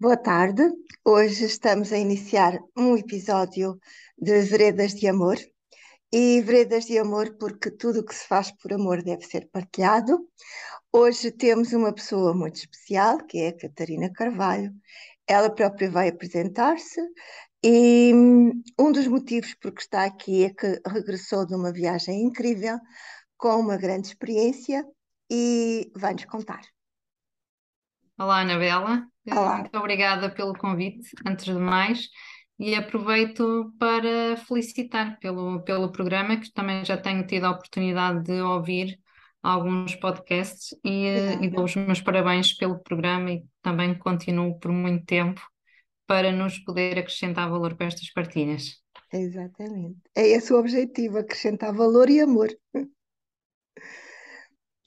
Boa tarde. Hoje estamos a iniciar um episódio de Veredas de Amor. E Veredas de Amor porque tudo o que se faz por amor deve ser partilhado. Hoje temos uma pessoa muito especial, que é a Catarina Carvalho. Ela própria vai apresentar-se e hum, um dos motivos por que está aqui é que regressou de uma viagem incrível, com uma grande experiência e vai-nos contar. Olá, Anabela. Olá. Muito obrigada pelo convite, antes de mais, e aproveito para felicitar pelo, pelo programa, que também já tenho tido a oportunidade de ouvir alguns podcasts, e, e dou os meus parabéns pelo programa e também continuo por muito tempo para nos poder acrescentar valor para estas partilhas. Exatamente. É esse o objetivo, acrescentar valor e amor.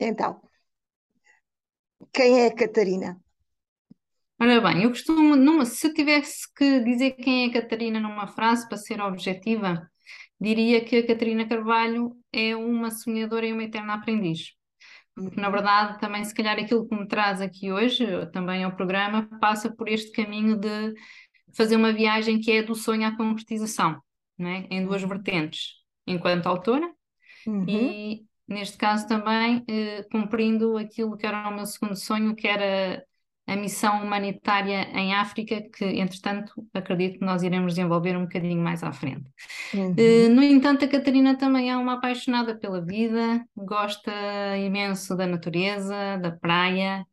Então, quem é a Catarina? Ora bem, eu costumo, numa, se tivesse que dizer quem é a Catarina numa frase para ser objetiva, diria que a Catarina Carvalho é uma sonhadora e uma eterna aprendiz. Porque, na verdade, também, se calhar, aquilo que me traz aqui hoje, também ao programa, passa por este caminho de fazer uma viagem que é do sonho à concretização, né? em duas uhum. vertentes, enquanto autora uhum. e, neste caso, também eh, cumprindo aquilo que era o meu segundo sonho, que era a missão humanitária em África, que, entretanto, acredito que nós iremos desenvolver um bocadinho mais à frente. Uhum. Uh, no entanto, a Catarina também é uma apaixonada pela vida, gosta imenso da natureza, da praia,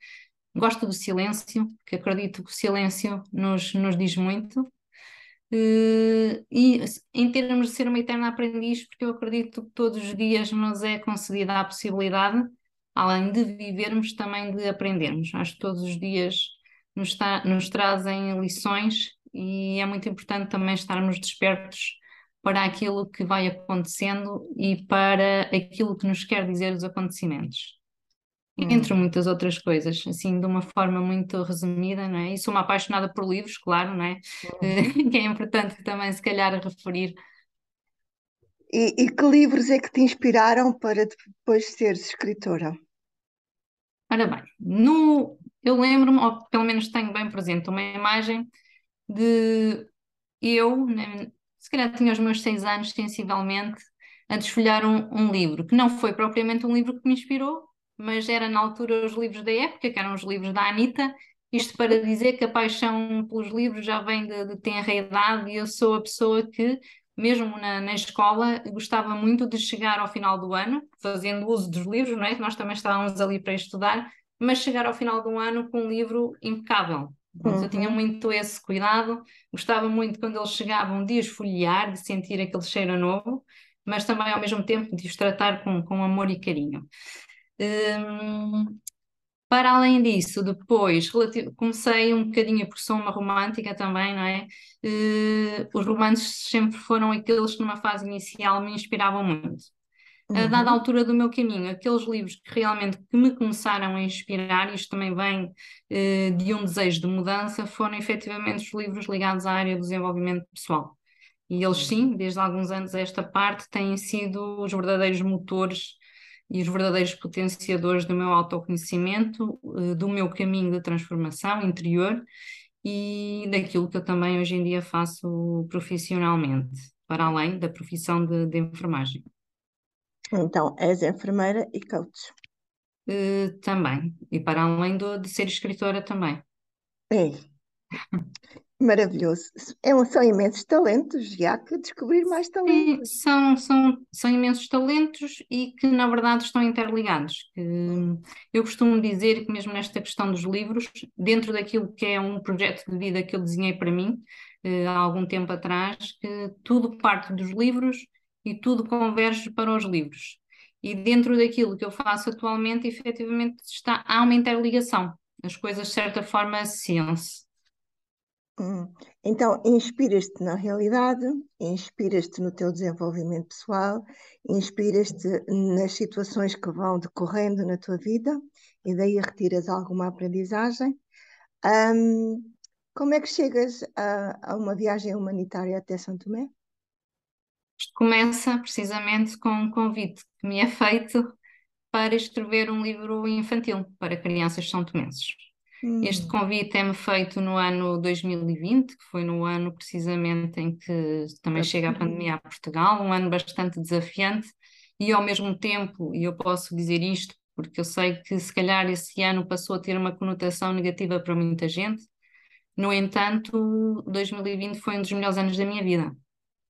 gosta do silêncio, que acredito que o silêncio nos, nos diz muito. Uh, e em termos de ser uma eterna aprendiz, porque eu acredito que todos os dias nos é concedida a possibilidade além de vivermos, também de aprendermos. Acho que todos os dias nos, está, nos trazem lições e é muito importante também estarmos despertos para aquilo que vai acontecendo e para aquilo que nos quer dizer os acontecimentos. Hum. Entre muitas outras coisas, assim, de uma forma muito resumida, não é? E sou uma apaixonada por livros, claro, não é? Hum. que é importante também, se calhar, referir. E, e que livros é que te inspiraram para depois seres escritora? Ora bem, no, eu lembro-me, ou pelo menos tenho bem presente, uma imagem de eu, né, se calhar tinha os meus seis anos, sensivelmente, a desfolhar um, um livro, que não foi propriamente um livro que me inspirou, mas era na altura os livros da época, que eram os livros da Anitta, isto para dizer que a paixão pelos livros já vem de, de tenra idade e eu sou a pessoa que mesmo na, na escola, gostava muito de chegar ao final do ano, fazendo uso dos livros, não é? Nós também estávamos ali para estudar, mas chegar ao final do ano com um livro impecável. Uhum. Eu tinha muito esse cuidado, gostava muito quando eles chegavam de esfolhear, de sentir aquele cheiro novo, mas também ao mesmo tempo de os tratar com, com amor e carinho. Hum, para além disso, depois comecei um bocadinho, porque sou uma romântica também, não é? Uh, os romances sempre foram aqueles que numa fase inicial me inspiravam muito. Uhum. A dada altura do meu caminho, aqueles livros que realmente que me começaram a inspirar, isto também vem uh, de um desejo de mudança, foram efetivamente os livros ligados à área do desenvolvimento pessoal. E eles sim, desde alguns anos esta parte, têm sido os verdadeiros motores e os verdadeiros potenciadores do meu autoconhecimento, eh, do meu caminho de transformação interior e daquilo que eu também hoje em dia faço profissionalmente, para além da profissão de, de enfermagem. Então, és enfermeira e coach. Uh, também, e para além do, de ser escritora também. É. Maravilhoso. É são imensos talentos, já que descobrir mais talentos. Sim, são, são, são imensos talentos e que, na verdade, estão interligados. Eu costumo dizer que, mesmo nesta questão dos livros, dentro daquilo que é um projeto de vida que eu desenhei para mim, eh, há algum tempo atrás, que tudo parte dos livros e tudo converge para os livros. E dentro daquilo que eu faço atualmente, efetivamente, está, há uma interligação. As coisas, de certa forma, associam-se. Hum. Então, inspiras-te na realidade, inspiras-te no teu desenvolvimento pessoal, inspiras-te nas situações que vão decorrendo na tua vida e daí retiras alguma aprendizagem. Um, como é que chegas a, a, uma viagem humanitária até São Tomé? Começa precisamente com um convite que me é feito para escrever um livro infantil para crianças são tomenses. Hum. Este convite é-me feito no ano 2020, que foi no ano precisamente em que também chega a pandemia a Portugal, um ano bastante desafiante e ao mesmo tempo, e eu posso dizer isto porque eu sei que se calhar esse ano passou a ter uma conotação negativa para muita gente, no entanto, 2020 foi um dos melhores anos da minha vida.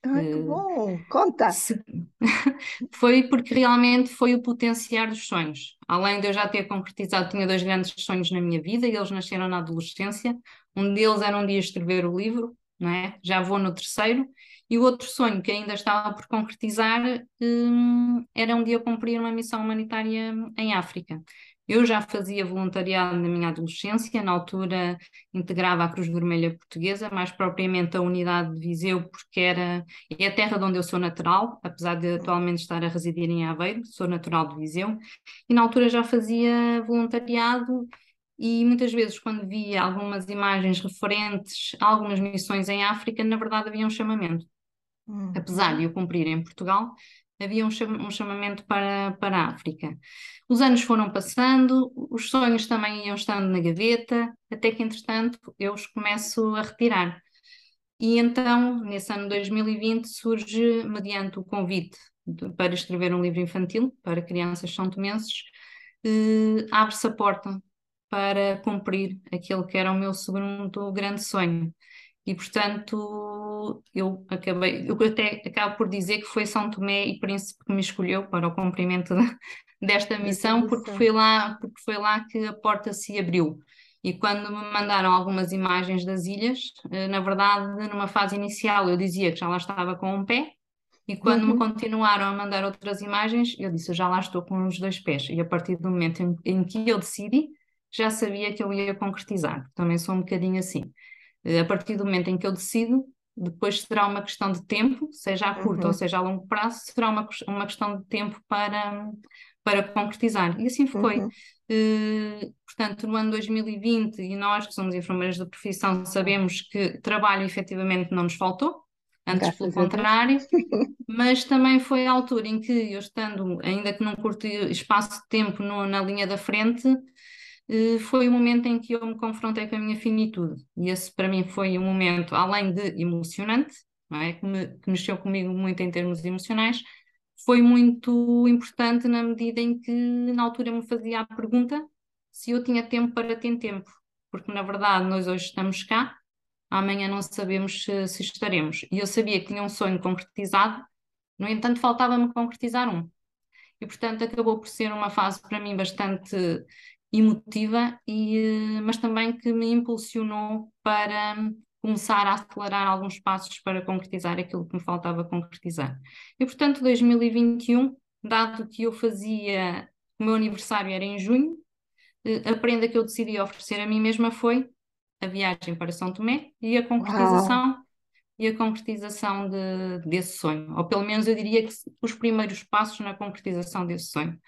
Ah, que bom! Conta! foi porque realmente foi o potenciar dos sonhos. Além de eu já ter concretizado, tinha dois grandes sonhos na minha vida e eles nasceram na adolescência. Um deles era um dia escrever o livro, não é? já vou no terceiro. E o outro sonho que ainda estava por concretizar hum, era um dia cumprir uma missão humanitária em África. Eu já fazia voluntariado na minha adolescência, na altura integrava a Cruz Vermelha Portuguesa, mais propriamente a unidade de Viseu, porque era, é a terra de onde eu sou natural, apesar de atualmente estar a residir em Aveiro, sou natural de Viseu, e na altura já fazia voluntariado e muitas vezes quando via algumas imagens referentes a algumas missões em África, na verdade havia um chamamento. Uhum. Apesar de eu cumprir em Portugal, havia um, chamamento para, para a África. Os anos foram passando, os sonhos também iam estando na gaveta, até que, entretanto, eu os começo a retirar. E então, nesse ano 2020, surge, mediante o convite de, para escrever um livro infantil para crianças são tomenses, eh, abre-se a porta para cumprir aquele que era o meu segundo grande sonho. E, portanto, eu acabei, eu até acabo por dizer que foi São Tomé e Príncipe que me escolheu para o cumprimento desta missão, porque foi lá, porque foi lá que a porta se abriu. E quando me mandaram algumas imagens das ilhas, eh, na verdade, numa fase inicial eu dizia que já lá estava com um pé, e quando uhum. me continuaram a mandar outras imagens, eu disse, eu já lá estou com os dois pés. E a partir do momento em, em que eu decidi, já sabia que eu ia concretizar. Também sou um bocadinho assim. A partir do momento em que eu decido, depois será uma questão de tempo, seja a curto uhum. ou seja a longo prazo, será uma, uma questão de tempo para, para concretizar. E assim foi. Uhum. Uh, portanto, no ano 2020, e nós que somos enfermeiras de profissão sabemos que trabalho efetivamente não nos faltou, antes Graças pelo contrário, mas também foi a altura em que eu estando, ainda que num curto espaço de tempo no, na linha da frente, foi o momento em que eu me confrontei com a minha finitude. E esse para mim foi um momento, além de emocionante, é? que, me, que mexeu comigo muito em termos emocionais, foi muito importante na medida em que na altura me fazia a pergunta se eu tinha tempo para ter tempo, porque na verdade nós hoje estamos cá, amanhã não sabemos se, se estaremos. E eu sabia que tinha um sonho concretizado, no entanto faltava-me concretizar um. E portanto acabou por ser uma fase para mim bastante emotiva, e, eh, mas também que me impulsionou para começar a acelerar alguns passos para concretizar aquilo que me faltava concretizar. E portanto, 2021, dado que eu fazia, o meu aniversário era em junho, eh, a prenda que eu decidi oferecer a mim mesma foi a viagem para São Tomé e a concretização Uau. E a concretização de, desse sonho, ou pelo menos eu diria que os primeiros passos na concretização desse sonho.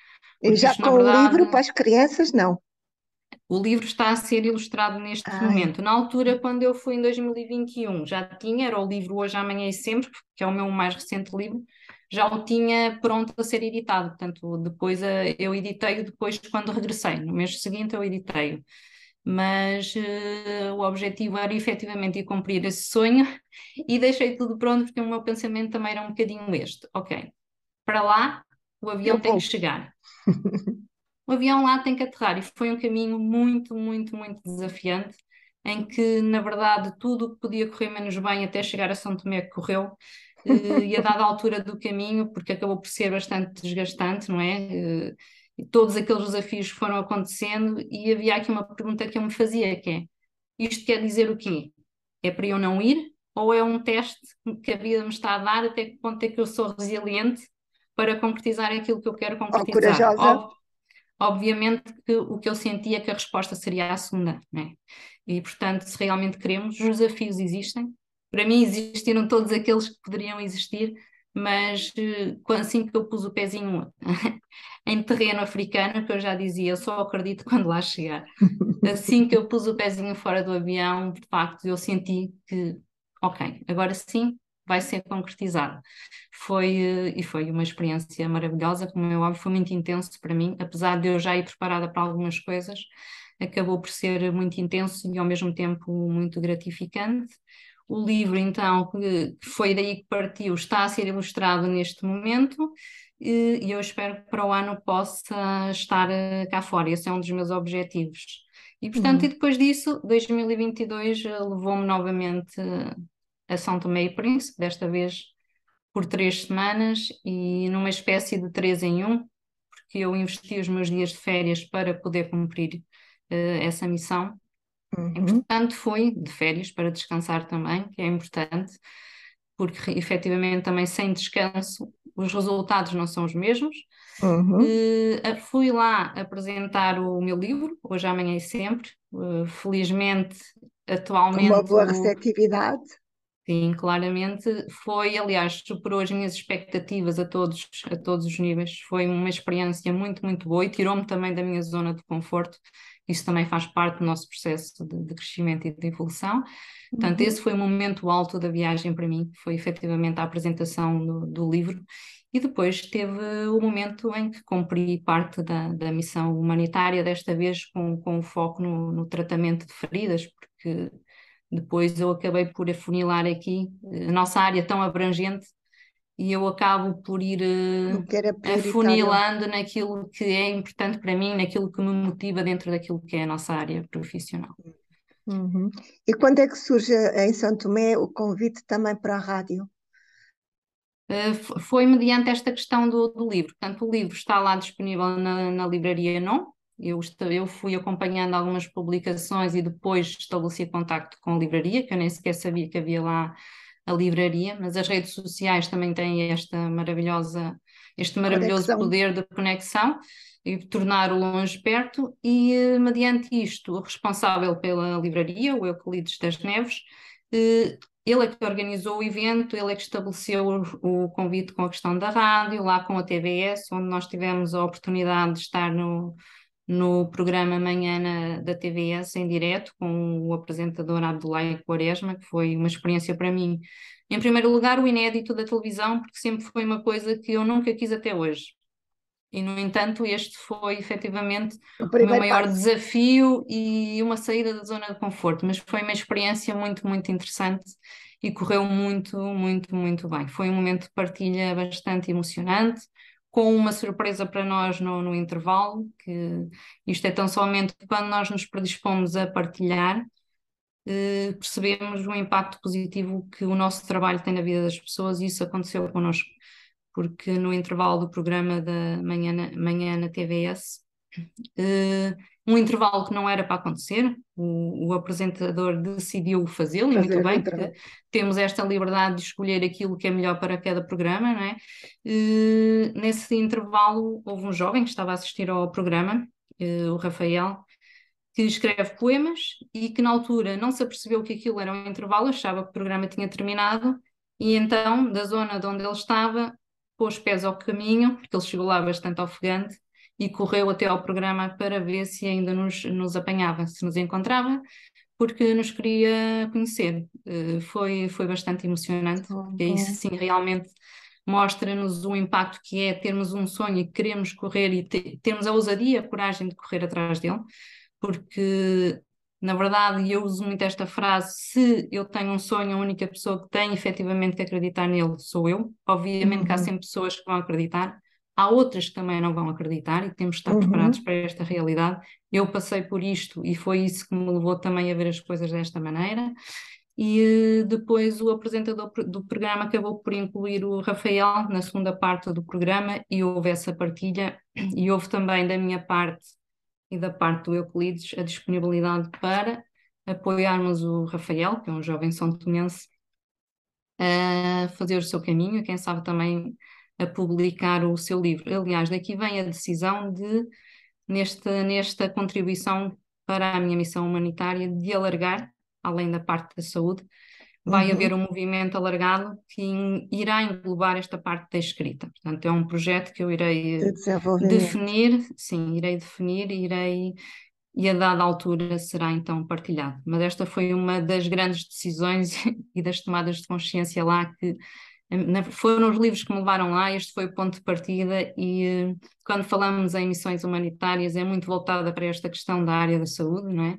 E já isto, com verdade, o livro para as crianças, não? O livro está a ser ilustrado neste Ai. momento. Na altura, quando eu fui em 2021, já tinha, era o livro Hoje, Amanhã e Sempre, que é o meu mais recente livro, já o tinha pronto a ser editado. Portanto, depois eh, eu editei-o depois quando regressei. No mês seguinte eu editei-o. Mas uh, o objetivo era efetivamente ir cumprir esse sonho e deixei tudo pronto porque o meu pensamento também era um bocadinho este. Ok, para lá o avião eu tem vou. que chegar. o avião lá tem que aterrar e foi um caminho muito, muito, muito desafiante, em que, na verdade, tudo o que podia correr menos bem até chegar a São Tomé correu, eh, e a dada altura do caminho, porque acabou por ser bastante desgastante, não é? E todos aqueles desafios foram acontecendo e havia aqui uma pergunta que eu me fazia, que é, isto quer dizer o quê? É para eu não ir? Ou é um teste que a vida me está a dar até que ponto é que eu sou resiliente para concretizar aquilo que eu quero concretizar. Ob obviamente que o que eu sentia é que a resposta seria a segunda, né? E portanto, se realmente queremos, os desafios existem. Para mim existiram todos aqueles que poderiam existir, mas eh, assim que eu pus o pezinho em terreno africano, que eu já dizia, eu só acredito quando lá chegar. Assim que eu pus o pezinho fora do avião, de facto, eu senti que, ok, agora sim, vai ser concretizado. Foi, eh, e foi uma experiência maravilhosa, como é óbvio, foi muito intenso para mim, apesar de eu já ir preparada para algumas coisas, acabou por ser muito intenso e ao mesmo tempo muito gratificante. O livro, então, que foi daí que partiu, está a ser ilustrado neste momento e eu espero que para o ano possa estar eh, cá fora. Esse é um dos meus objetivos. E, portanto, uhum. e depois disso, 2022 eh, levou-me novamente a São Tomé e Príncipe, desta vez por três semanas e numa espécie de três em um, porque eu investi os meus dias de férias para poder cumprir uh, essa missão. Uhum. Portanto, foi de férias para descansar também, que é importante, porque efetivamente também sem descanso os resultados não são os mesmos. Uhum. Uh, fui lá apresentar o meu livro, Hoje, Amanhã e Sempre. Uh, felizmente, atualmente. Uma boa receptividade. Sim, claramente foi, aliás, superou as minhas expectativas a todos, a todos os níveis. Foi uma experiência muito, muito boa e tirou-me também da minha zona de conforto. Isso também faz parte do nosso processo de, de crescimento e de evolução. Portanto, uhum. esse foi o momento alto da viagem para mim, foi efetivamente a apresentação do, do livro. E depois teve o momento em que cumpri parte da, da missão humanitária, desta vez com, com foco no, no tratamento de feridas, porque depois eu acabei por afunilar aqui a nossa área tão abrangente e eu acabo por ir uh, afunilando naquilo que é importante para mim, naquilo que me motiva dentro daquilo que é a nossa área profissional. Uhum. E quando é que surge em São Tomé o convite também para a rádio? Uh, foi mediante esta questão do, do, livro. Portanto, o livro está lá disponível na, na livraria Non, eu, eu fui acompanhando algumas publicações e depois estabeleci contacto com a livraria, que eu nem sequer sabia que havia lá a livraria, mas as redes sociais também têm esta maravilhosa, este maravilhoso conexão. poder de conexão e tornar o longe perto, e eh, mediante isto, o responsável pela livraria, o Euclides das Neves, eh, ele é que organizou o evento, ele é que estabeleceu o, o, convite com a questão da rádio, lá com a TVS, onde nós tivemos a oportunidade de estar no, no programa Manhã na, da TVS em direto com o apresentador Abdoulaye Quaresma, que foi uma experiência para mim. Em primeiro lugar, o inédito da televisão, porque sempre foi uma coisa que eu nunca quis até hoje. E, no entanto, este foi efetivamente o, o meu maior passo. desafio e uma saída da zona de conforto, mas foi uma experiência muito, muito interessante e correu muito, muito, muito bem. Foi um momento de partilha bastante emocionante com uma surpresa para nós no, no intervalo, que isto é tão somente quando nós nos predispomos a partilhar, eh, percebemos o impacto positivo que o nosso trabalho tem na vida das pessoas e isso aconteceu connosco, porque no intervalo do programa da manhã na, manhã na TVS, eh, um intervalo que não era para acontecer, o, o apresentador decidiu fazê-lo, e muito bem, porque temos esta liberdade de escolher aquilo que é melhor para cada programa, não é? E, nesse intervalo, houve um jovem que estava a assistir ao programa, eh, o Rafael, que escreve poemas e que na altura não se apercebeu que aquilo era um intervalo, achava que o programa tinha terminado, e então, da zona de onde ele estava, pôs pés ao caminho, porque ele chegou lá bastante ofegante, e correu até ao programa para ver se ainda nos, nos apanhava, se nos encontrava, porque nos queria conhecer. Uh, foi, foi bastante emocionante, porque isso sim realmente mostra-nos o impacto que é termos um sonho e queremos correr e te, termos a ousadia, a coragem de correr atrás dele, porque na verdade, eu uso muito esta frase: se eu tenho um sonho, a única pessoa que tem efetivamente que acreditar nele sou eu. Obviamente uhum. que há uhum. sempre pessoas que vão acreditar, Há outras que também não vão acreditar e temos de estar uhum. preparados para esta realidade. Eu passei por isto e foi isso que me levou também a ver as coisas desta maneira. E eh, depois o apresentador do programa acabou por incluir o Rafael na segunda parte do programa e houve essa partilha. E houve também da minha parte e da parte do Euclides a disponibilidade para apoiarmos o Rafael, que é um jovem são tomense, a fazer o seu caminho, quem sabe também a publicar o seu livro. Aliás, daqui vem a decisão de, nesta, nesta contribuição para a minha missão humanitária, de alargar, além da parte da saúde, vai uhum. haver um movimento alargado que irá englobar esta parte da escrita. Portanto, é um projeto que eu irei de definir, sim, irei definir e irei e a dada altura será então partilhado. Mas esta foi uma das grandes decisões e das tomadas de consciência lá que foram os livros que me levaram lá, este foi o ponto de partida e eh, quando falamos em missões humanitárias é muito voltada para esta questão da área da saúde, não é?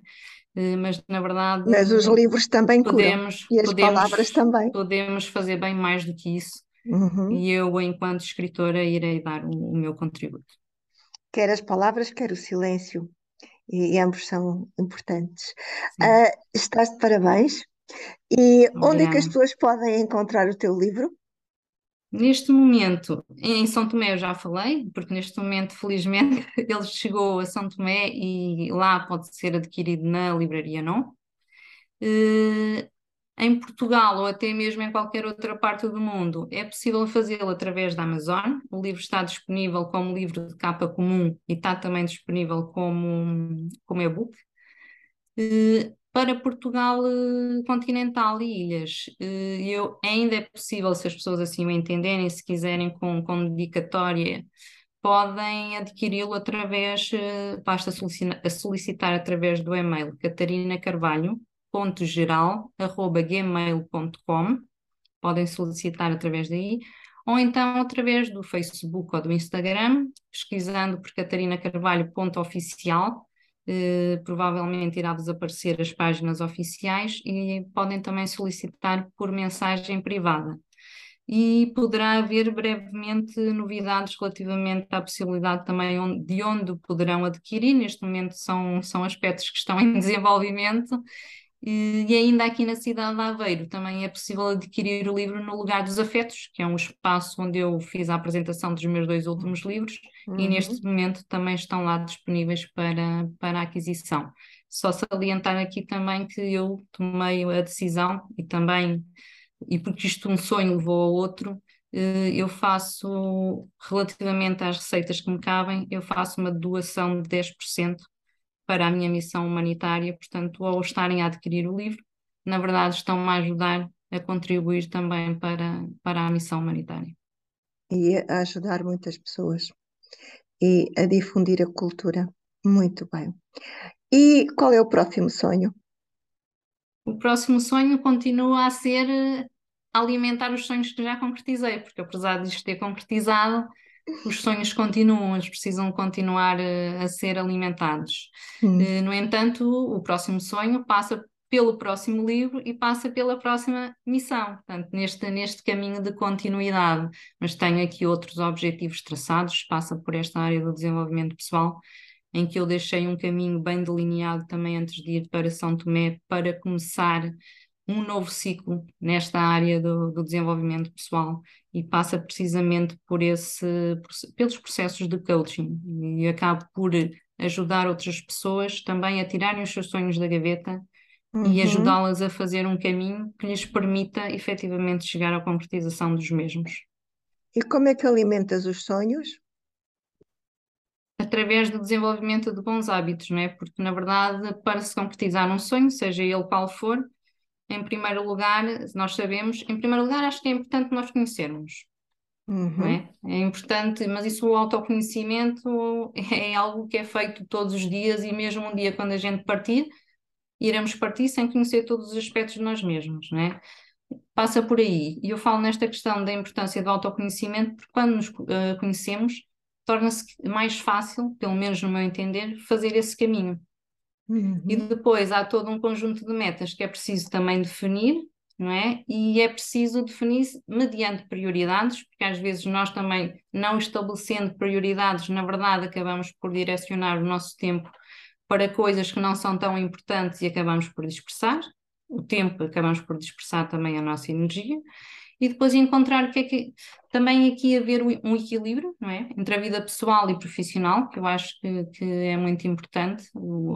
Eh, mas na verdade Mas os livros também podemos, curam, e as podemos, palavras também. Podemos fazer bem mais do que isso uhum. e eu, enquanto escritora, irei dar o, o meu contributo. Quer as palavras, quer o silêncio, e, e ambos são importantes. Uh, estás de parabéns. E Obrigada. onde é que as pessoas podem encontrar o teu livro? Neste momento, em São Tomé eu já falei, porque neste momento, felizmente, ele chegou a São Tomé e lá pode ser adquirido na livraria não. Uh, em Portugal ou até mesmo em qualquer outra parte do mundo, é possível fazê-lo através da Amazon. O livro está disponível como livro de capa comum e está também disponível como, como e-book. Uh, para Portugal eh, continental e ilhas. Eh, eu, ainda é possível, se as pessoas assim o entenderem, se quiserem com, com dedicatória, podem adquiri-lo através, eh, basta solicitar, através do e-mail catarinacarvalho.geral.gmail.com podem solicitar através daí, ou então através do Facebook ou do Instagram, pesquisando por catarinacarvalho.oficial, eh, provavelmente irá desaparecer as páginas oficiais e podem também solicitar por mensagem privada. E poderá haver brevemente novidades relativamente à possibilidade também onde, de onde poderão adquirir. Neste momento são, são aspectos que estão em desenvolvimento e ainda aqui na cidade de Aveiro também é possível adquirir o livro no Lugar dos Afetos, que é um espaço onde eu fiz a apresentação dos meus dois últimos livros uhum. e neste momento também estão lá disponíveis para, para aquisição. Só salientar aqui também que eu tomei a decisão e também, e porque isto um sonho levou ao outro, eh, eu faço, relativamente às receitas que me cabem, eu faço uma doação de 10% para a minha missão humanitária, portanto, ao estarem a adquirir o livro, na verdade estão-me a ajudar a contribuir também para, para a missão humanitária. E a ajudar muitas pessoas e a difundir a cultura. Muito bem. E qual é o próximo sonho? O próximo sonho continua a ser eh, alimentar os sonhos que já concretizei, porque apesar de isto ter concretizado, os sonhos continuam, eles precisam continuar a, eh, a ser alimentados. Hum. Uh, no entanto, o próximo sonho passa pelo próximo livro e passa pela próxima missão, portanto, neste, neste caminho de continuidade. Mas tenho aqui outros objetivos traçados, passa por esta área do desenvolvimento pessoal, em que eu deixei um caminho bem delineado também antes de ir para São Tomé para começar um novo ciclo nesta área do, do, desenvolvimento pessoal e passa precisamente por esse, pelos processos de coaching e acabo por ajudar outras pessoas também a tirarem os seus sonhos da gaveta uhum. e ajudá-las a fazer um caminho que lhes permita efetivamente chegar à concretização dos mesmos. E como é que alimentas os sonhos? Através do desenvolvimento de bons hábitos, não é? Porque, na verdade, para se concretizar um sonho, seja ele qual for, em primeiro lugar, nós sabemos, em primeiro lugar, acho que é importante nós conhecermos. Uhum. É? é? importante, mas isso o autoconhecimento é algo que é feito todos os dias e mesmo um dia quando a gente partir, iremos partir sem conhecer todos os aspectos de nós mesmos, não é? Passa por aí. E eu falo nesta questão da importância do autoconhecimento, porque quando nos uh, conhecemos, torna-se mais fácil, pelo menos no meu entender, fazer esse caminho. Uhum. E depois há todo um conjunto de metas que é preciso também definir, não é? E é preciso definir mediante prioridades, porque às vezes nós também, não estabelecendo prioridades, na verdade acabamos por direcionar o nosso tempo para coisas que não são tão importantes e acabamos por dispersar. O tempo acabamos por dispersar também a nossa energia e depois encontrar o que é que também aqui haver um equilíbrio não é? entre a vida pessoal e profissional, que eu acho que, que é muito importante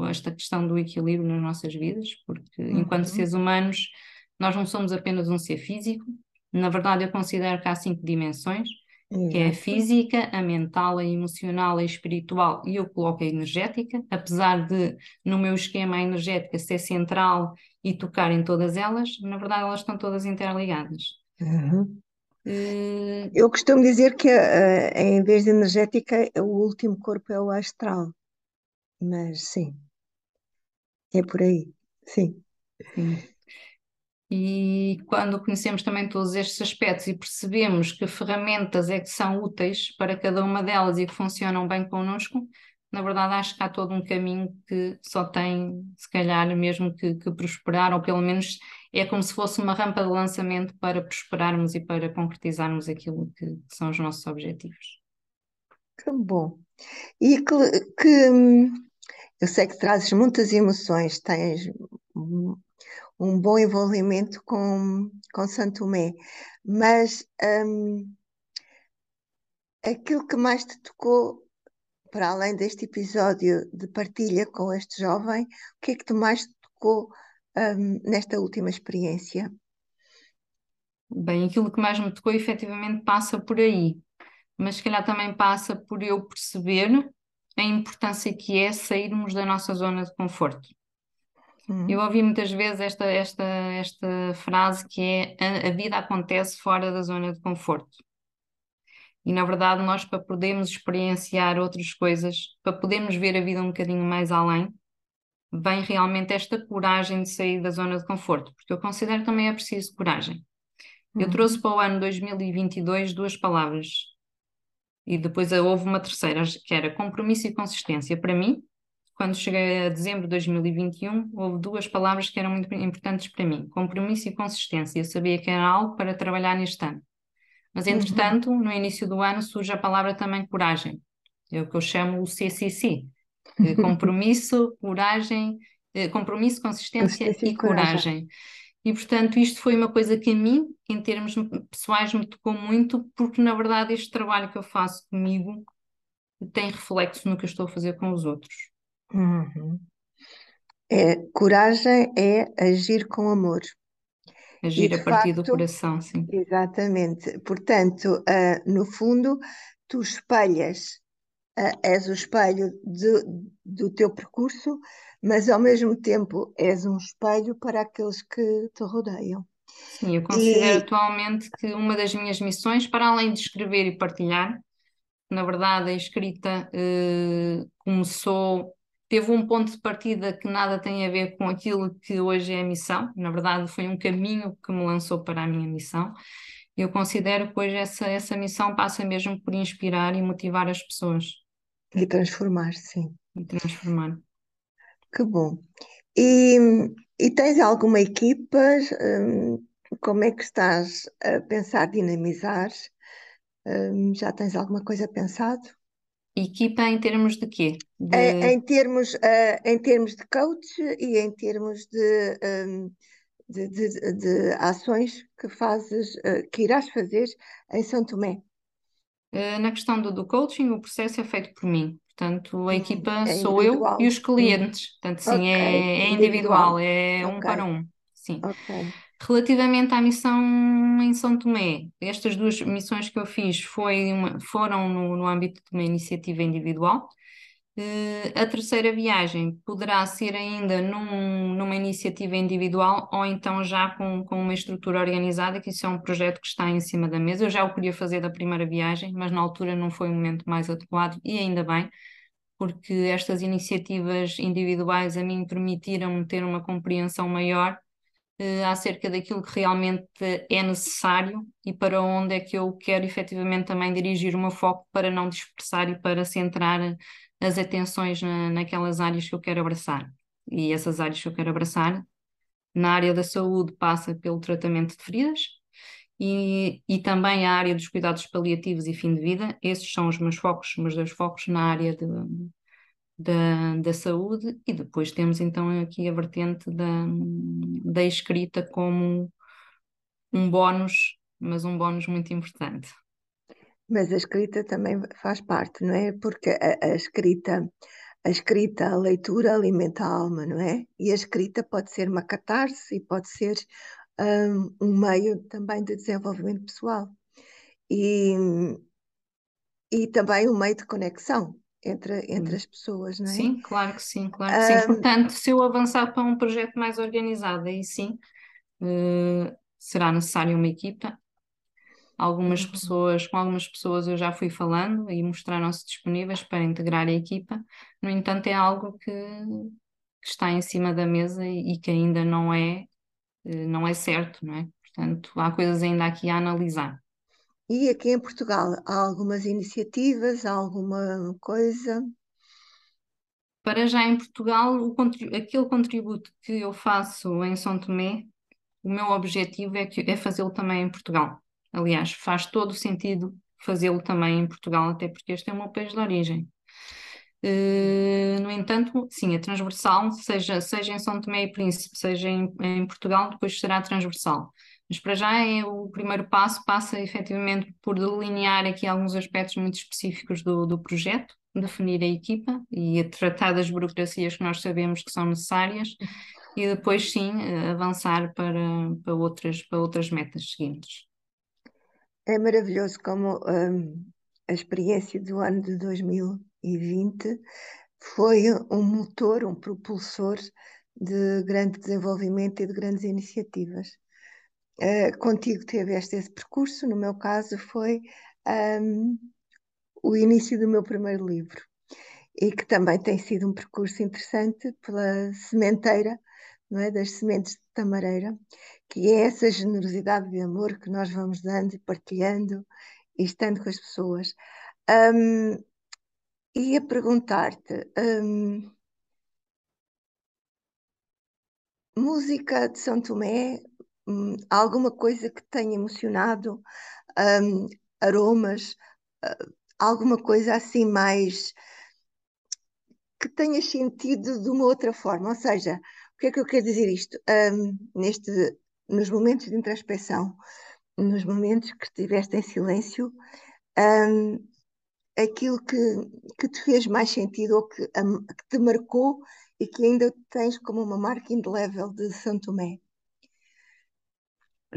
esta questão do equilíbrio nas nossas vidas, porque uhum. enquanto seres humanos nós não somos apenas um ser físico, na verdade eu considero que há cinco dimensões, uhum. que é a física, a mental, a emocional, a espiritual e eu coloco a energética, apesar de no meu esquema a energética ser central e tocar em todas elas, na verdade elas estão todas interligadas. Uhum. Eu costumo dizer que uh, em vez de energética, o último corpo é o astral. Mas sim, é por aí, sim. sim. E quando conhecemos também todos estes aspectos e percebemos que ferramentas é que são úteis para cada uma delas e que funcionam bem connosco, na verdade acho que há todo um caminho que só tem, se calhar, mesmo que, que prosperar, ou pelo menos é como se fosse uma rampa de lançamento para prosperarmos e para concretizarmos aquilo que, que são os nossos objetivos. Que bom. E que, que eu sei que trazes muitas emoções, tens um, bom envolvimento com, com Santo Tomé, mas um, aquilo que mais te tocou para além deste episódio de partilha com este jovem, o que é que te mais tocou um, nesta última experiência? Bem, aquilo que mais me tocou efetivamente passa por aí, mas se calhar também passa por eu perceber a importância que é sairmos da nossa zona de conforto. Hum. Eu ouvi muitas vezes esta, esta, esta frase que é a, a vida acontece fora da zona de conforto. E na verdade, nós, para podermos experienciar outras coisas, para podermos ver a vida um bocadinho mais além, vem realmente esta coragem de sair da zona de conforto, porque eu considero também é preciso coragem. Eu uhum. trouxe para o ano 2022 duas palavras e depois houve uma terceira, que era compromisso e consistência. Para mim, quando cheguei a dezembro de 2021, houve duas palavras que eram muito importantes para mim: compromisso e consistência. Eu sabia que era algo para trabalhar neste ano. Mas, uhum. entretanto, uhum. no início do ano surge a palavra também coragem, é o que eu chamo o CCC, compromisso, coragem, eh, compromisso, consistência e coragem. coragem. E, portanto, isto foi uma coisa que a mim, em termos pessoais, me tocou muito, porque, na verdade, este trabalho que eu faço comigo tem reflexo no que eu estou a fazer com os outros. Uhum. É, coragem é agir com amor. Agir a partir facto, do coração, sim. Exatamente. Portanto, uh, no fundo, tu espelhas, uh, és o espelho de, do teu percurso, mas ao mesmo tempo és um espelho para aqueles que te rodeiam. Sim, eu considero e... atualmente que uma das minhas missões, para além de escrever e partilhar, na verdade a escrita uh, começou teve um ponto de partida que nada tem a ver com aquilo que hoje é a missão, na verdade foi um caminho que me lançou para a minha missão. Eu considero que hoje essa, essa missão passa mesmo por inspirar e motivar as pessoas. E transformar, sim. E transformar. Que bom. E, e tens alguma equipa? Hum, como é que estás a pensar dinamizar? Hum, já tens alguma coisa pensado? Equipa em termos de quê? De... Em, em termos, uh, em termos de coach e em termos de, um, de, de, de, ações que fazes, uh, que irás fazer em São Tomé. Uh, na questão do, do, coaching, o processo é feito por mim. Portanto, a hum, equipa é sou eu e os clientes. Portanto, sim, okay. é, é, individual, é okay. um para um. Sim. Okay. Relativamente à missão em São Tomé, estas duas missões que eu fiz foi uma, foram no, no âmbito de uma iniciativa individual. Uh, a terceira viagem poderá ser ainda num, numa iniciativa individual ou então já com, com uma estrutura organizada, que isso é um projeto que está em cima da mesa. Eu já o queria fazer da primeira viagem, mas na altura não foi o momento mais adequado e ainda bem, porque estas iniciativas individuais a mim permitiram ter uma compreensão maior uh, acerca daquilo que realmente é necessário e para onde é que eu quero efetivamente também dirigir o meu foco para não dispersar e para centrar as atenções na, naquelas áreas que eu quero abraçar. E essas áreas que eu quero abraçar, na área da saúde, passa pelo tratamento de feridas, e, e, também a área dos cuidados paliativos e fim de vida. Esses são os meus focos, os meus dois focos na área de, da, da saúde e depois temos então aqui a vertente da, da escrita como um bónus, mas um bónus muito importante. Mas a escrita também faz parte, não é? Porque a, a escrita, a escrita, a leitura alimenta a alma, não é? E a escrita pode ser uma catarse e pode ser um, um meio também de desenvolvimento pessoal. E, e também um meio de conexão, entre, entre as pessoas, não é? Sim, claro que sim, claro que sim. Portanto, se eu avançar para um projeto mais organizado, aí sim uh, será necessária uma equipa. Algumas uhum. pessoas, com algumas pessoas eu já fui falando e mostraram-se disponíveis para integrar a equipa. No entanto, é algo que, que está em cima da mesa e, e que ainda não é não é certo, não é? Portanto, há coisas ainda aqui a analisar. E aqui em Portugal, há algumas iniciativas, há alguma coisa? Para já em Portugal, o aquele contributo que eu faço em São Tomé, o meu objetivo é, é fazê-lo também em Portugal. Aliás, faz todo o sentido fazê-lo também em Portugal, até porque este é o meu país de origem. Uh, no entanto, sim, é transversal, seja, seja em São Tomé e Príncipe, seja em, em Portugal, depois será transversal. Mas para já é o primeiro passo, passa efetivamente por delinear aqui alguns aspectos muito específicos do, do projeto, definir a equipa e tratar das burocracias que nós sabemos que são necessárias e depois sim avançar para, para, outras, para outras metas seguintes. É maravilhoso como um, a experiência do ano de 2020 foi um motor, um propulsor de grande desenvolvimento e de grandes iniciativas. Uh, contigo teve este percurso, no meu caso foi um, o início do meu primeiro livro e que também tem sido um percurso interessante pela sementeira, não é, das sementes de tamareira, que é essa generosidade de amor que nós vamos dando e partilhando e estando com as pessoas. Um, ia perguntar-te, um, música de São Tomé Hum, alguma coisa que tenha emocionado, um, aromas, uh, alguma coisa assim mais que tenha sentido de uma outra forma. Ou seja, o que é que eu quero dizer isto? Um, neste, nos momentos de introspeção, nos momentos que estiveste em silêncio, aquilo que, que te fez mais sentido ou que, que te marcou e que ainda tens como uma marca indelével de São Tomé.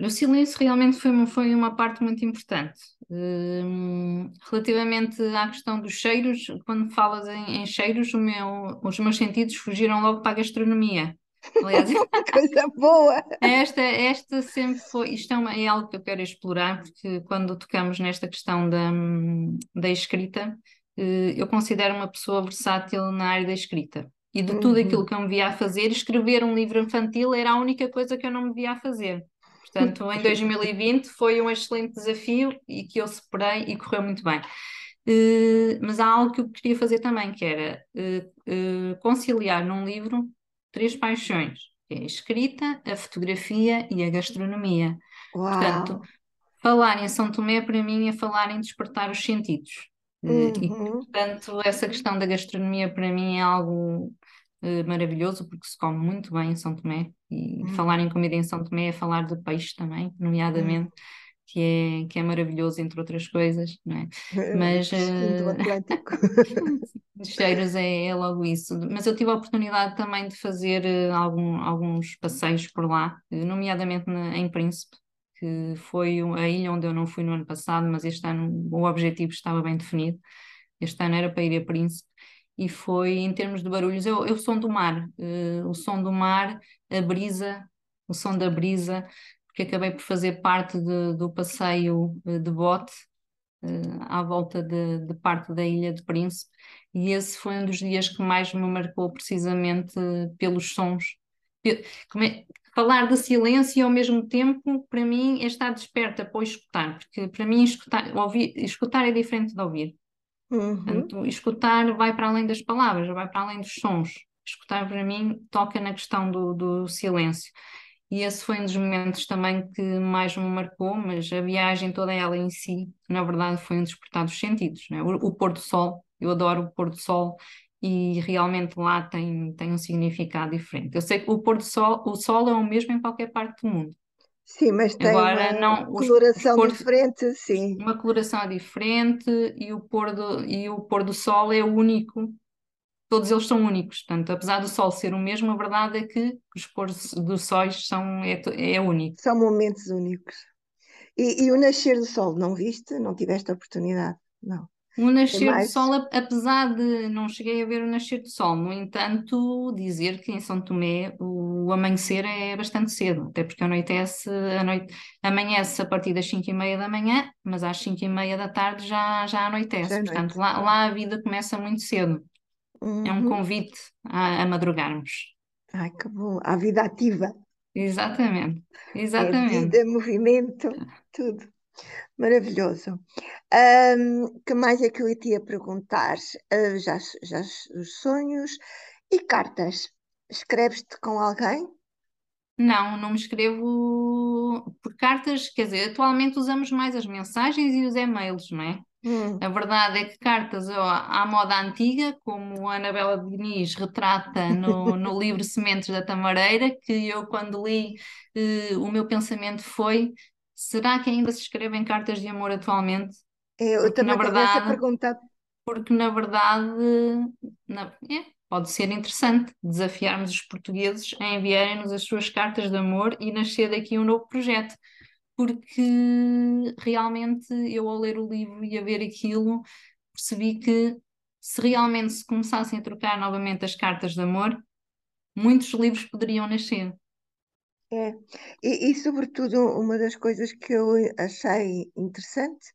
O silêncio realmente foi uma, foi uma parte muito importante. Um, relativamente à questão dos cheiros, quando falas em, em cheiros, meu, os meus sentidos fugiram logo para a gastronomia. Aliás, coisa boa! Esta, esta sempre foi, isto é, uma, é, algo que eu quero explorar, porque quando tocamos nesta questão da, da escrita, eh, eu considero uma pessoa versátil na área da escrita. E de tudo uhum. aquilo que eu me via a fazer, escrever um livro infantil era a única coisa que eu não me via a fazer. Portanto, em 2020 foi um excelente desafio e que eu superei e correu muito bem. Uh, mas há algo que eu queria fazer também, que era uh, uh, conciliar num livro três paixões, que é a escrita, a fotografia e a gastronomia. Uau. Portanto, falar em São Tomé para mim é falar em despertar os sentidos. Uhum. E, portanto, essa questão da gastronomia para mim é algo maravilhoso, porque se come muito bem em São Tomé, e hum. falar em comida em São Tomé é falar de peixe também, nomeadamente. Hum. Que é, que é maravilhoso, entre outras coisas, não é? Mas. Uh... do Atlântico. cheiros é, é, logo isso. Mas eu tive a oportunidade também de fazer uh, algum, alguns passeios por lá, nomeadamente na, em Príncipe, que foi a ilha onde eu não fui no ano passado, mas este ano o objetivo estava bem definido. Este ano era para ir a Príncipe e foi em termos de barulhos, é, o som do mar, uh, o som do mar, a brisa, o som da brisa, porque acabei por fazer parte de, do passeio eh, de bote uh, à volta de, de, parte da Ilha de Príncipe, e esse foi um dos dias que mais me marcou precisamente pelos sons. É, falar de silêncio e ao mesmo tempo, para mim, é estar desperta para escutar, porque para mim escutar, ouvir, escutar é diferente de ouvir. Uhum. Portanto, escutar vai para além das palavras, vai para além dos sons. Escutar para mim toca na questão do, do silêncio. E esse foi um dos momentos também que mais me marcou, mas a viagem toda ela em si, na verdade, foi um despertar dos sentidos. Né? O, o pôr do sol, eu adoro o pôr do sol e realmente lá tem, tem um significado diferente. Eu sei que o pôr do sol, o sol é o mesmo em qualquer parte do mundo. Sim, mas tem Agora, uma não, coloração os diferente, sim. Uma coloração diferente e o, pôr do, e o pôr do sol é único. Todos eles são únicos. Portanto, apesar do sol ser o mesmo, a verdade é que os pôres dos sóis são, é, é único. São momentos únicos. E, e o nascer do sol, não viste? Não tiveste a oportunidade? Não. O nascer do sol, apesar de não cheguei a ver o nascer do sol, no entanto, dizer que em São Tomé o amanhecer é bastante cedo, até porque anoitece, anoite, amanhece a partir das 5 e meia da manhã, mas às 5 e meia da tarde já, já anoitece. Já Portanto, lá, lá, a vida começa muito cedo. Uhum. É um uhum. convite a, a madrugarmos. Ai, que bom. A vida ativa. Exatamente, É exatamente. vida, movimento, tudo. Maravilhoso. Ahm, que mais é que eu te ia perguntar? Ah, já, já os sonhos e cartas. Escreves-te com alguém? Não, não me escrevo por cartas, quer dizer, atualmente usamos mais as mensagens e os e-mails, não é? Hum, A verdade é que cartas ó, à moda antiga, como a Anabela Diniz retrata no, no livro Sementes da Tamareira, que eu, quando li, eh, o meu pensamento foi: será que ainda se escrevem cartas de amor atualmente? eu Porque, na também essa verdade, pergunta. porque na verdade na- é, pode ser interessante desafiarmos os portugueses a enviarem-nos as suas cartas de amor e nascer daqui um novo projeto, porque realmente eu ao ler o livro e a ver aquilo percebi que se realmente se começassem a trocar novamente as cartas de amor, muitos livros poderiam nascer. É. E, e, sobretudo, uma das coisas que eu achei interessante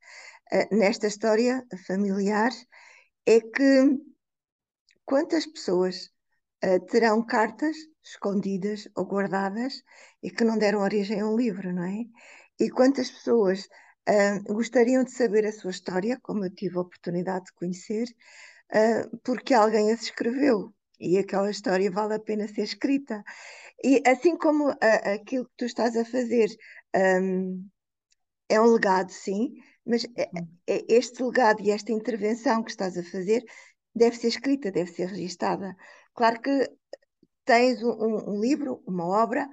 eh, nesta história familiar é que quantas pessoas eh, terão cartas escondidas ou guardadas e que não deram origem a um livro, não é? E quantas pessoas eh, gostariam de saber a sua história, como eu tive a oportunidade de conhecer, porque alguém as escreveu e aquela história vale a pena ser escrita. E assim como a- aquilo que tu estás a fazer, hum, é um legado, sim, mas é- é este legado e esta intervenção que estás a fazer deve ser escrita, deve ser registada. Claro que tens um, um- um livro, uma obra,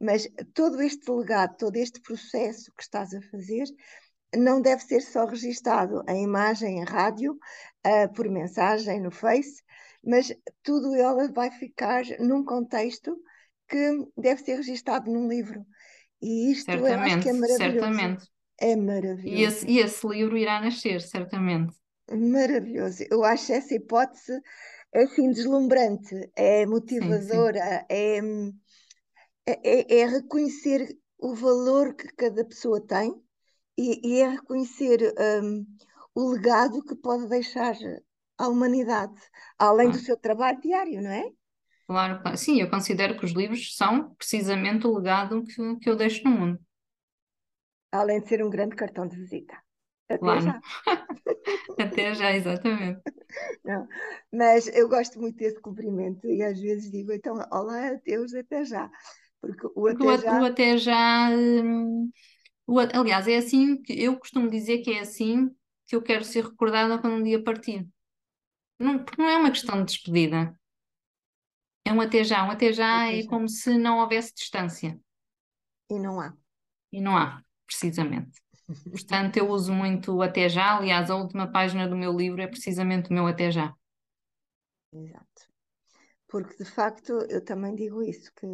mas todo este legado, todo este processo que estás a fazer não deve ser só registado em imagem, em rádio, ah, por mensagem no Face, mas tudo ele vai ficar num contexto que deve ser registado num livro. E isto eu acho que é maravilhoso. certamente. É E maravilhoso. esse, e esse livro irá nascer, certamente. Maravilhoso. Eu acho essa hipótese é assim deslumbrante, é Sim, sim. motivadora, é, é, é reconhecer o valor que cada pessoa tem e, e é reconhecer hum, o legado que pode deixar à humanidade, além do seu trabalho diário, não é? Claro. Sim, eu considero que os livros são precisamente o legado que, que eu deixo no mundo. Além de ser um grande cartão de visita. Até Claro. já. Até já, exatamente. Não. Mas eu gosto muito desse cumprimento e às vezes digo, então, olá, adeus, até já. Porque o Porque o, até o já, até já. hum, o aliás, é assim que eu costumo dizer que é assim que eu quero ser recordada quando um dia partir. Não, porque não é uma questão de despedida. É um até já. Um até já até é já. como se não houvesse distância. E não há. E não há, precisamente. Portanto, eu uso muito o até já. Aliás, a última página do meu livro é precisamente o meu até já. Exato. Porque de facto eu também digo isso, que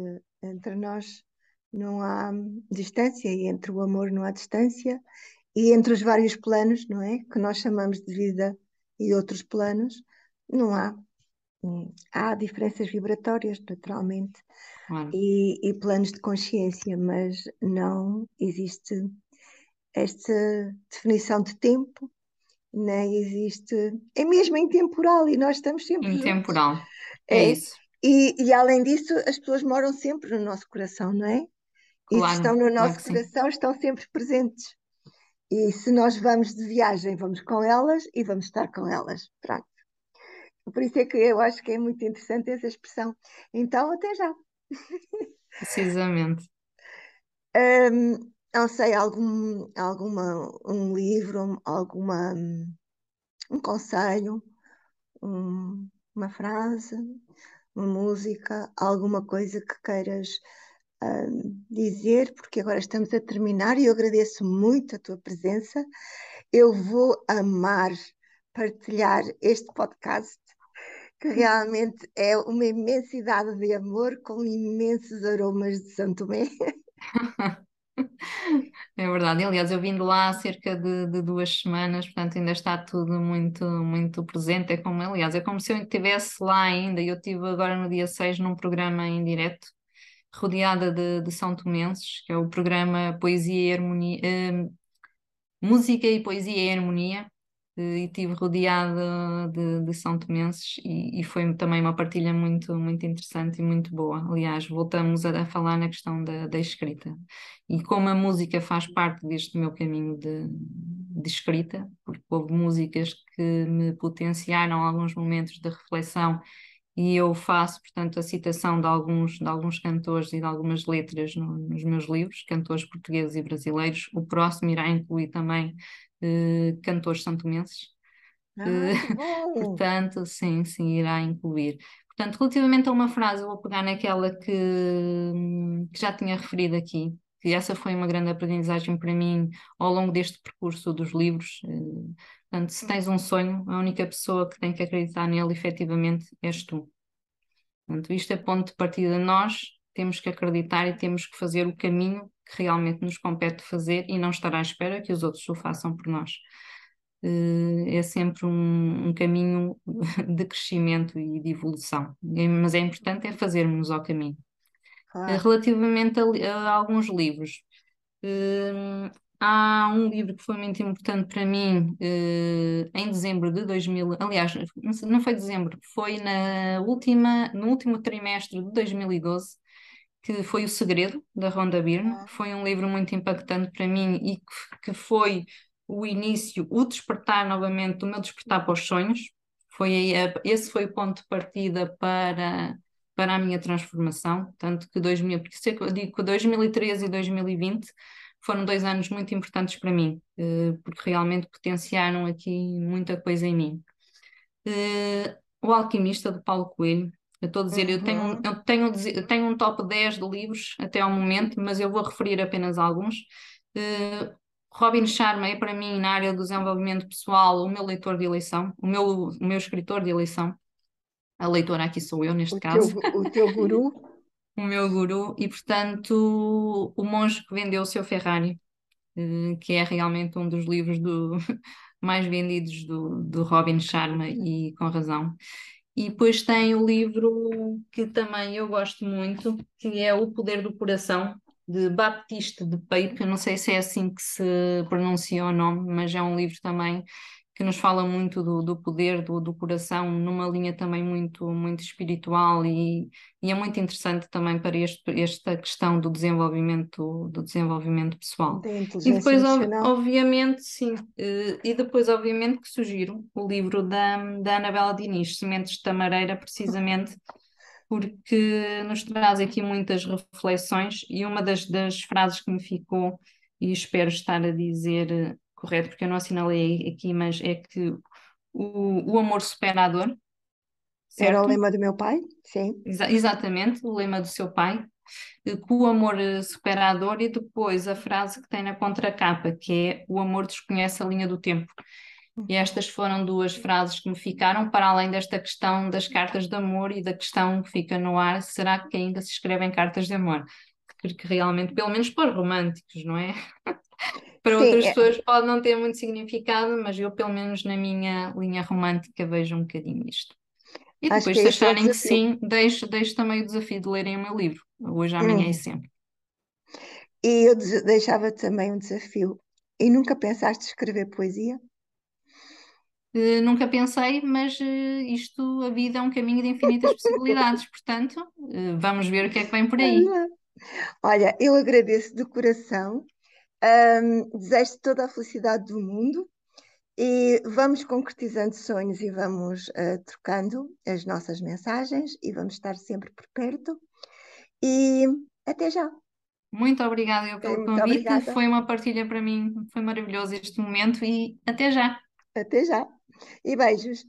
entre nós não há distância e entre o amor não há distância e entre os vários planos, não é? Que nós chamamos de vida e outros planos, não há. Hum, Há diferenças vibratórias, naturalmente, Claro. e, e planos de consciência, mas não existe esta definição de tempo, nem existe. É mesmo intemporal e nós estamos sempre juntos. Intemporal. É É. isso. E, e além disso, as pessoas moram sempre no nosso coração, não é? E se estão Claro, no claro nosso sim. coração, estão sempre presentes. E se nós vamos de viagem, vamos com elas e vamos estar com elas. Pronto. Por isso é que eu acho que é muito interessante essa expressão. Então, até já. Precisamente. Hum, não sei, algum, alguma, um livro, alguma, um conselho, um- uma frase, uma música, alguma coisa que queiras hum, dizer, porque agora estamos a terminar e eu agradeço muito a tua presença. Eu vou amar partilhar este podcast, que realmente é uma imensidade de amor com imensos aromas de Santo Tomé. É verdade. Aliás, eu vim de lá há cerca de, de duas semanas, portanto ainda está tudo muito, muito presente. É como, aliás, é como se eu estivesse lá ainda. Eu estive agora no dia 6 num programa em direto, rodeada de, de São Tomenses, que é o programa Poesia e Harmonia, eh, Música e Poesia e Harmonia. E estive rodeada de, de São Tomenses e, e, foi também uma partilha muito, muito interessante e muito boa. Aliás, voltamos a, a falar na questão da, da, escrita e como a música faz parte deste meu caminho de, de escrita, porque houve músicas que me potenciaram alguns momentos de reflexão e eu faço, portanto, a citação de alguns, de alguns cantores e de algumas letras no, nos meus livros, cantores portugueses e brasileiros. O próximo irá incluir também uh, cantores santomenses. Ah, uh, portanto, sim, sim, irá incluir. Portanto, relativamente a uma frase, eu vou pegar naquela que, que já tinha referido aqui, que essa foi uma grande aprendizagem para mim ao longo deste percurso dos livros. Uh, Portanto, se tens um sonho, a única pessoa que tem que acreditar nele efetivamente és tu. Portanto, isto é ponto de partida. Nós temos que acreditar e temos que fazer o caminho que realmente nos compete fazer e não estar à espera que os outros o façam por nós. Eh, é sempre um, um caminho de crescimento e de evolução, mas é importante é fazermos ao caminho. Relativamente a, a, alguns livros, eh, Há um livro que foi muito importante para mim eh, em dezembro de 2000, aliás, não foi dezembro, foi na última, no último trimestre de 2012, que foi O Segredo, da Rhonda Byrne. Ah. Foi um livro muito impactante para mim e que, que foi o início, o despertar novamente do meu despertar para os sonhos. Foi aí, esse foi o ponto de partida para, para a minha transformação, tanto que 2000, porque eu digo que 2013 e 2020 foram dois anos muito importantes para mim, eh, porque realmente potenciaram aqui muita coisa em mim. Eh, o Alquimista, de Paulo Coelho, eu estou a dizer, uhum. eu, tenho, eu, tenho, eu tenho um top 10 de livros até ao momento, mas eu vou referir apenas alguns. Uh, Robin Sharma é para mim, na área do desenvolvimento pessoal, o meu leitor de eleição, o meu, o meu escritor de eleição. A leitora aqui sou eu, neste o caso. Teu, o teu guru? o meu guru, e portanto, o monge que vendeu o seu Ferrari, eh, que é realmente um dos livros do, mais vendidos do, do Robin Sharma, e com razão. E depois tem o livro que também eu gosto muito, que é O Poder do Coração, de Baptiste de Pape. Eu não sei se é assim que se pronuncia o nome, mas é um livro também que nos fala muito do, do poder do, do, coração, numa linha também muito, muito espiritual e, e é muito interessante também para este, esta questão do desenvolvimento, do desenvolvimento pessoal. E depois, obviamente, sim, eh, e depois, obviamente, que sugiro o livro da, da Anabela Diniz, Sementes de Tamareira, precisamente porque nos traz aqui muitas reflexões e uma das, das frases que me ficou, e espero estar a dizer correto, porque eu não assinalei aqui, mas é que o, o amor supera a dor. Certo? Era o lema do meu pai, sim. Exa exatamente, o lema do seu pai, que o amor supera a dor, e depois a frase que tem na contracapa, que é o amor desconhece a linha do tempo. E estas foram duas frases que me ficaram, para além desta questão das cartas de amor e da questão que fica no ar: será que ainda se escrevem cartas de amor? Porque realmente, pelo menos para românticos, não é? Para Sim, outras é... pessoas pode não ter muito significado, mas eu, pelo menos na minha linha romântica, vejo um bocadinho isto. E depois, se é acharem que sim, deixo, deixo também o desafio de lerem o meu livro, hoje, amanhã hum. e sempre. E eu deixava também um desafio. E nunca pensaste escrever poesia? Uh, nunca pensei, mas uh, isto, a vida é um caminho de infinitas possibilidades, portanto, uh, vamos ver o que é que vem por aí. Olha, eu agradeço de coração um, desejo toda a felicidade do mundo e vamos concretizando sonhos e vamos uh, trocando as nossas mensagens e vamos estar sempre por perto. E até já. Muito obrigada eu pelo Muito convite. Obrigada. Foi uma partilha para mim, foi maravilhoso este momento e até já. Até já. E beijos.